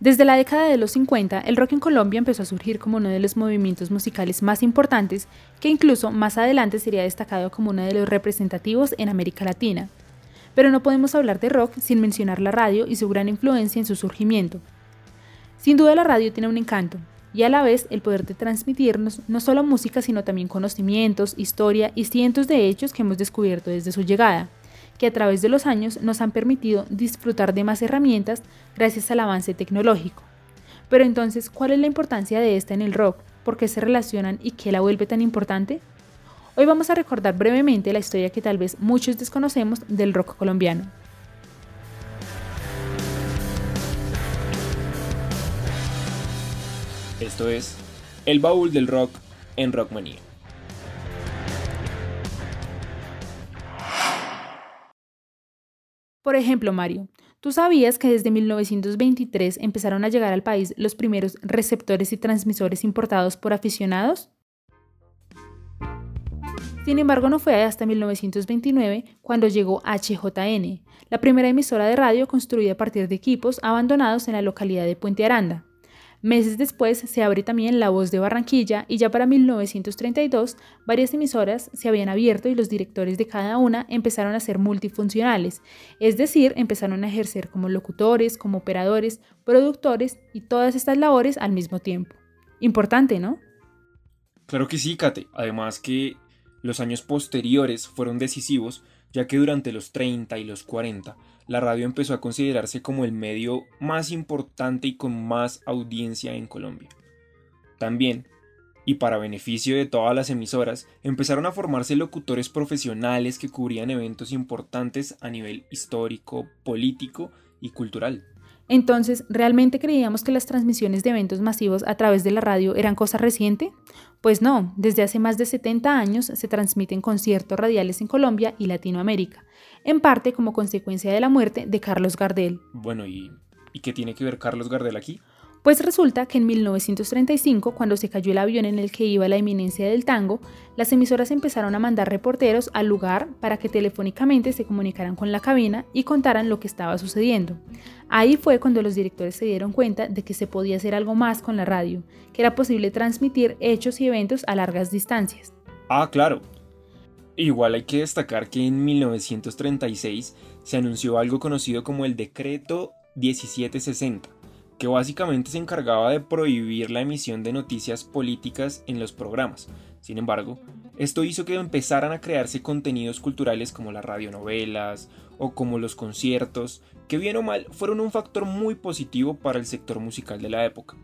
Desde la década de los 50, el rock en Colombia empezó a surgir como uno de los movimientos musicales más importantes, que incluso más adelante sería destacado como uno de los representativos en América Latina. Pero no podemos hablar de rock sin mencionar la radio y su gran influencia en su surgimiento. Sin duda la radio tiene un encanto, y a la vez el poder de transmitirnos no solo música, sino también conocimientos, historia y cientos de hechos que hemos descubierto desde su llegada que a través de los años nos han permitido disfrutar de más herramientas gracias al avance tecnológico. Pero entonces, ¿cuál es la importancia de esta en el rock? ¿Por qué se relacionan y qué la vuelve tan importante? Hoy vamos a recordar brevemente la historia que tal vez muchos desconocemos del rock colombiano. Esto es El Baúl del Rock en Rockmanía. Por ejemplo, Mario, ¿tú sabías que desde 1923 empezaron a llegar al país los primeros receptores y transmisores importados por aficionados? Sin embargo, no fue hasta 1929 cuando llegó HJN, la primera emisora de radio construida a partir de equipos abandonados en la localidad de Puente Aranda. Meses después se abre también La Voz de Barranquilla y ya para 1932 varias emisoras se habían abierto y los directores de cada una empezaron a ser multifuncionales, es decir, empezaron a ejercer como locutores, como operadores, productores y todas estas labores al mismo tiempo. Importante, ¿no? Claro que sí, Kate. Además que los años posteriores fueron decisivos, ya que durante los 30 y los 40 la radio empezó a considerarse como el medio más importante y con más audiencia en Colombia. También, y para beneficio de todas las emisoras, empezaron a formarse locutores profesionales que cubrían eventos importantes a nivel histórico, político y cultural. Entonces, ¿realmente creíamos que las transmisiones de eventos masivos a través de la radio eran cosa reciente? Pues no, desde hace más de 70 años se transmiten conciertos radiales en Colombia y Latinoamérica, en parte como consecuencia de la muerte de Carlos Gardel. Bueno, ¿y, ¿y qué tiene que ver Carlos Gardel aquí? Pues resulta que en 1935, cuando se cayó el avión en el que iba la eminencia del tango, las emisoras empezaron a mandar reporteros al lugar para que telefónicamente se comunicaran con la cabina y contaran lo que estaba sucediendo. Ahí fue cuando los directores se dieron cuenta de que se podía hacer algo más con la radio, que era posible transmitir hechos y eventos a largas distancias. Ah, claro. Igual hay que destacar que en 1936 se anunció algo conocido como el Decreto 1760 que básicamente se encargaba de prohibir la emisión de noticias políticas en los programas. Sin embargo, esto hizo que empezaran a crearse contenidos culturales como las radionovelas o como los conciertos, que bien o mal fueron un factor muy positivo para el sector musical de la época.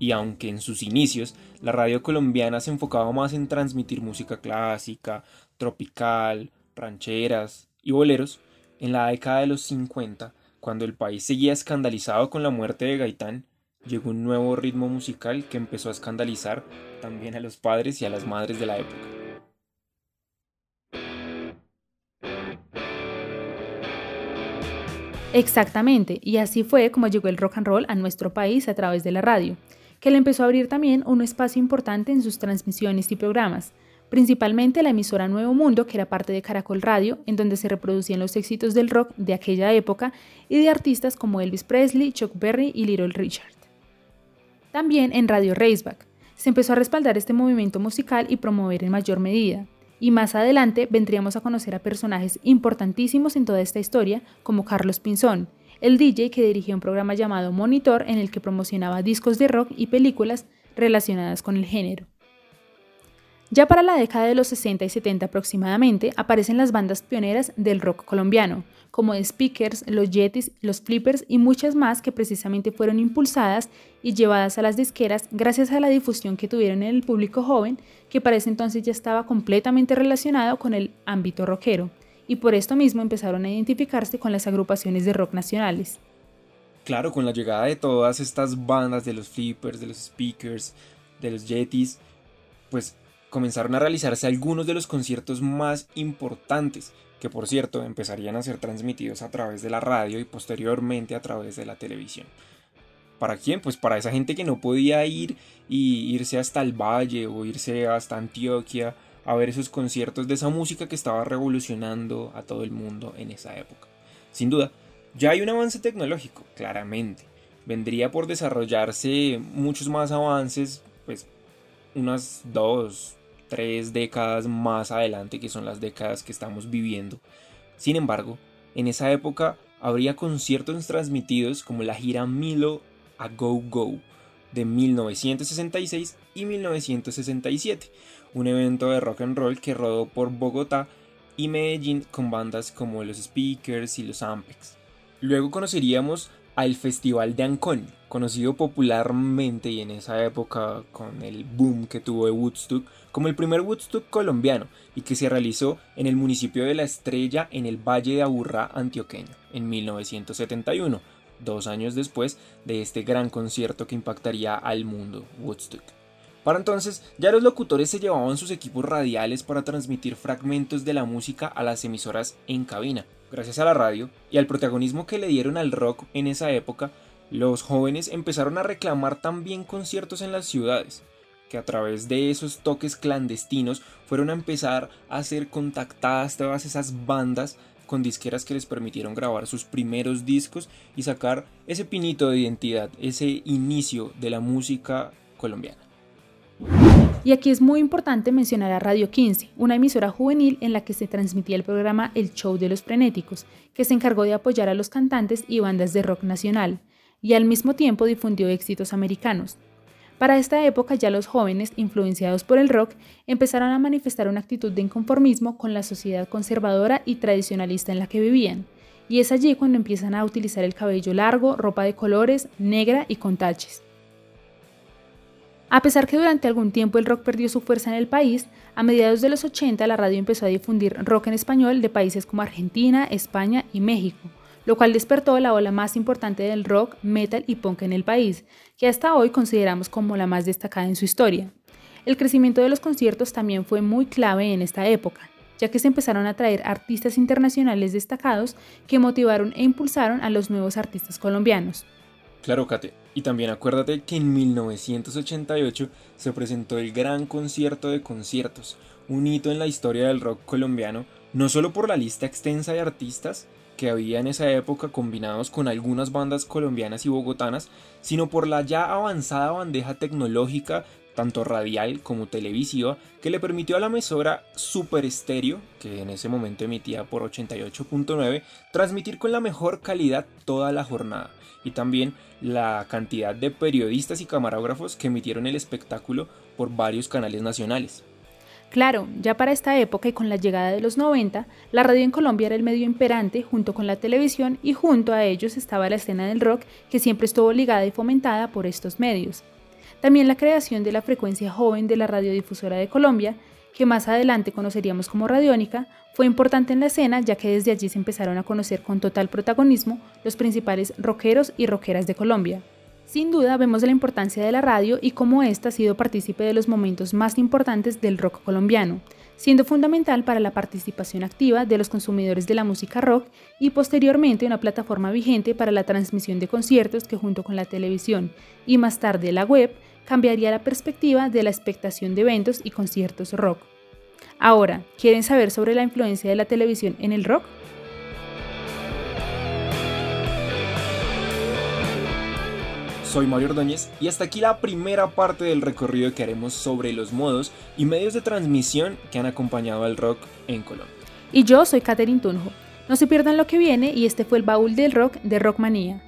Y aunque en sus inicios la radio colombiana se enfocaba más en transmitir música clásica, tropical, rancheras y boleros, en la década de los 50 cuando el país seguía escandalizado con la muerte de Gaitán, llegó un nuevo ritmo musical que empezó a escandalizar también a los padres y a las madres de la época. Exactamente, y así fue como llegó el rock and roll a nuestro país a través de la radio, que le empezó a abrir también un espacio importante en sus transmisiones y programas, principalmente la emisora Nuevo Mundo, que era parte de Caracol Radio, en donde se reproducían los éxitos del rock de aquella época y de artistas como Elvis Presley, Chuck Berry y Little Richard. También en Radio Raceback se empezó a respaldar este movimiento musical y promover en mayor medida. Y más adelante vendríamos a conocer a personajes importantísimos en toda esta historia, como Carlos Pinzón, el DJ que dirigía un programa llamado Monitor en el que promocionaba discos de rock y películas relacionadas con el género. Ya para la década de los 60 y 70 aproximadamente aparecen las bandas pioneras del rock colombiano, como The Speakers, los Yetis, los Flippers y muchas más que precisamente fueron impulsadas y llevadas a las disqueras gracias a la difusión que tuvieron en el público joven, que para ese entonces ya estaba completamente relacionado con el ámbito rockero, y por esto mismo empezaron a identificarse con las agrupaciones de rock nacionales. Claro, con la llegada de todas estas bandas de los Flippers, de los Speakers, de los Yetis, pues comenzaron a realizarse algunos de los conciertos más importantes, que por cierto empezarían a ser transmitidos a través de la radio y posteriormente a través de la televisión. ¿Para quién? Pues para esa gente que no podía ir y irse hasta el valle o irse hasta Antioquia a ver esos conciertos de esa música que estaba revolucionando a todo el mundo en esa época. Sin duda, ya hay un avance tecnológico, claramente, vendría por desarrollarse muchos más avances, pues unas dos, tres décadas más adelante, que son las décadas que estamos viviendo. Sin embargo, en esa época habría conciertos transmitidos como la gira Milo a Go Go de 1966 y 1967, un evento de rock and roll que rodó por Bogotá y Medellín con bandas como los Speakers y los Ampex. Luego conoceríamos al Festival de Ancón, conocido popularmente y en esa época con el boom que tuvo de Woodstock como el primer Woodstock colombiano y que se realizó en el municipio de La Estrella en el Valle de Aburrá antioqueño en 1971, dos años después de este gran concierto que impactaría al mundo, Woodstock. Para entonces, ya los locutores se llevaban sus equipos radiales para transmitir fragmentos de la música a las emisoras en cabina. Gracias a la radio y al protagonismo que le dieron al rock en esa época, los jóvenes empezaron a reclamar también conciertos en las ciudades, que a través de esos toques clandestinos fueron a empezar a ser contactadas todas esas bandas con disqueras que les permitieron grabar sus primeros discos y sacar ese pinito de identidad, ese inicio de la música colombiana. Y aquí es muy importante mencionar a Radio 15, una emisora juvenil en la que se transmitía el programa El Show de los Frenéticos, que se encargó de apoyar a los cantantes y bandas de rock nacional, y al mismo tiempo difundió éxitos americanos. Para esta época ya los jóvenes, influenciados por el rock, empezaron a manifestar una actitud de inconformismo con la sociedad conservadora y tradicionalista en la que vivían, y es allí cuando empiezan a utilizar el cabello largo, ropa de colores, negra y con taches. A pesar que durante algún tiempo el rock perdió su fuerza en el país, a mediados de los 80 la radio empezó a difundir rock en español de países como Argentina, España y México, lo cual despertó la ola más importante del rock, metal y punk en el país, que hasta hoy consideramos como la más destacada en su historia. El crecimiento de los conciertos también fue muy clave en esta época, ya que se empezaron a traer artistas internacionales destacados que motivaron e impulsaron a los nuevos artistas colombianos. Claro, Kate. Y también acuérdate que en 1988 se presentó el Gran Concierto de Conciertos, un hito en la historia del rock colombiano, no solo por la lista extensa de artistas que había en esa época combinados con algunas bandas colombianas y bogotanas, sino por la ya avanzada bandeja tecnológica tanto radial como televisiva, que le permitió a la emisora Super Estéreo, que en ese momento emitía por 88.9, transmitir con la mejor calidad toda la jornada, y también la cantidad de periodistas y camarógrafos que emitieron el espectáculo por varios canales nacionales. Claro, ya para esta época y con la llegada de los 90, la radio en Colombia era el medio imperante junto con la televisión y junto a ellos estaba la escena del rock que siempre estuvo ligada y fomentada por estos medios. También la creación de la frecuencia joven de la radiodifusora de Colombia, que más adelante conoceríamos como Radiónica, fue importante en la escena ya que desde allí se empezaron a conocer con total protagonismo los principales rockeros y rockeras de Colombia. Sin duda vemos la importancia de la radio y cómo ésta ha sido partícipe de los momentos más importantes del rock colombiano, siendo fundamental para la participación activa de los consumidores de la música rock y posteriormente una plataforma vigente para la transmisión de conciertos que junto con la televisión y más tarde la web cambiaría la perspectiva de la expectación de eventos y conciertos rock. Ahora, ¿quieren saber sobre la influencia de la televisión en el rock? Soy Mario Ordóñez y hasta aquí la primera parte del recorrido que haremos sobre los modos y medios de transmisión que han acompañado al rock en Colombia. Y yo soy Katherine Tunjo. No se pierdan lo que viene y este fue el baúl del rock de Rockmanía.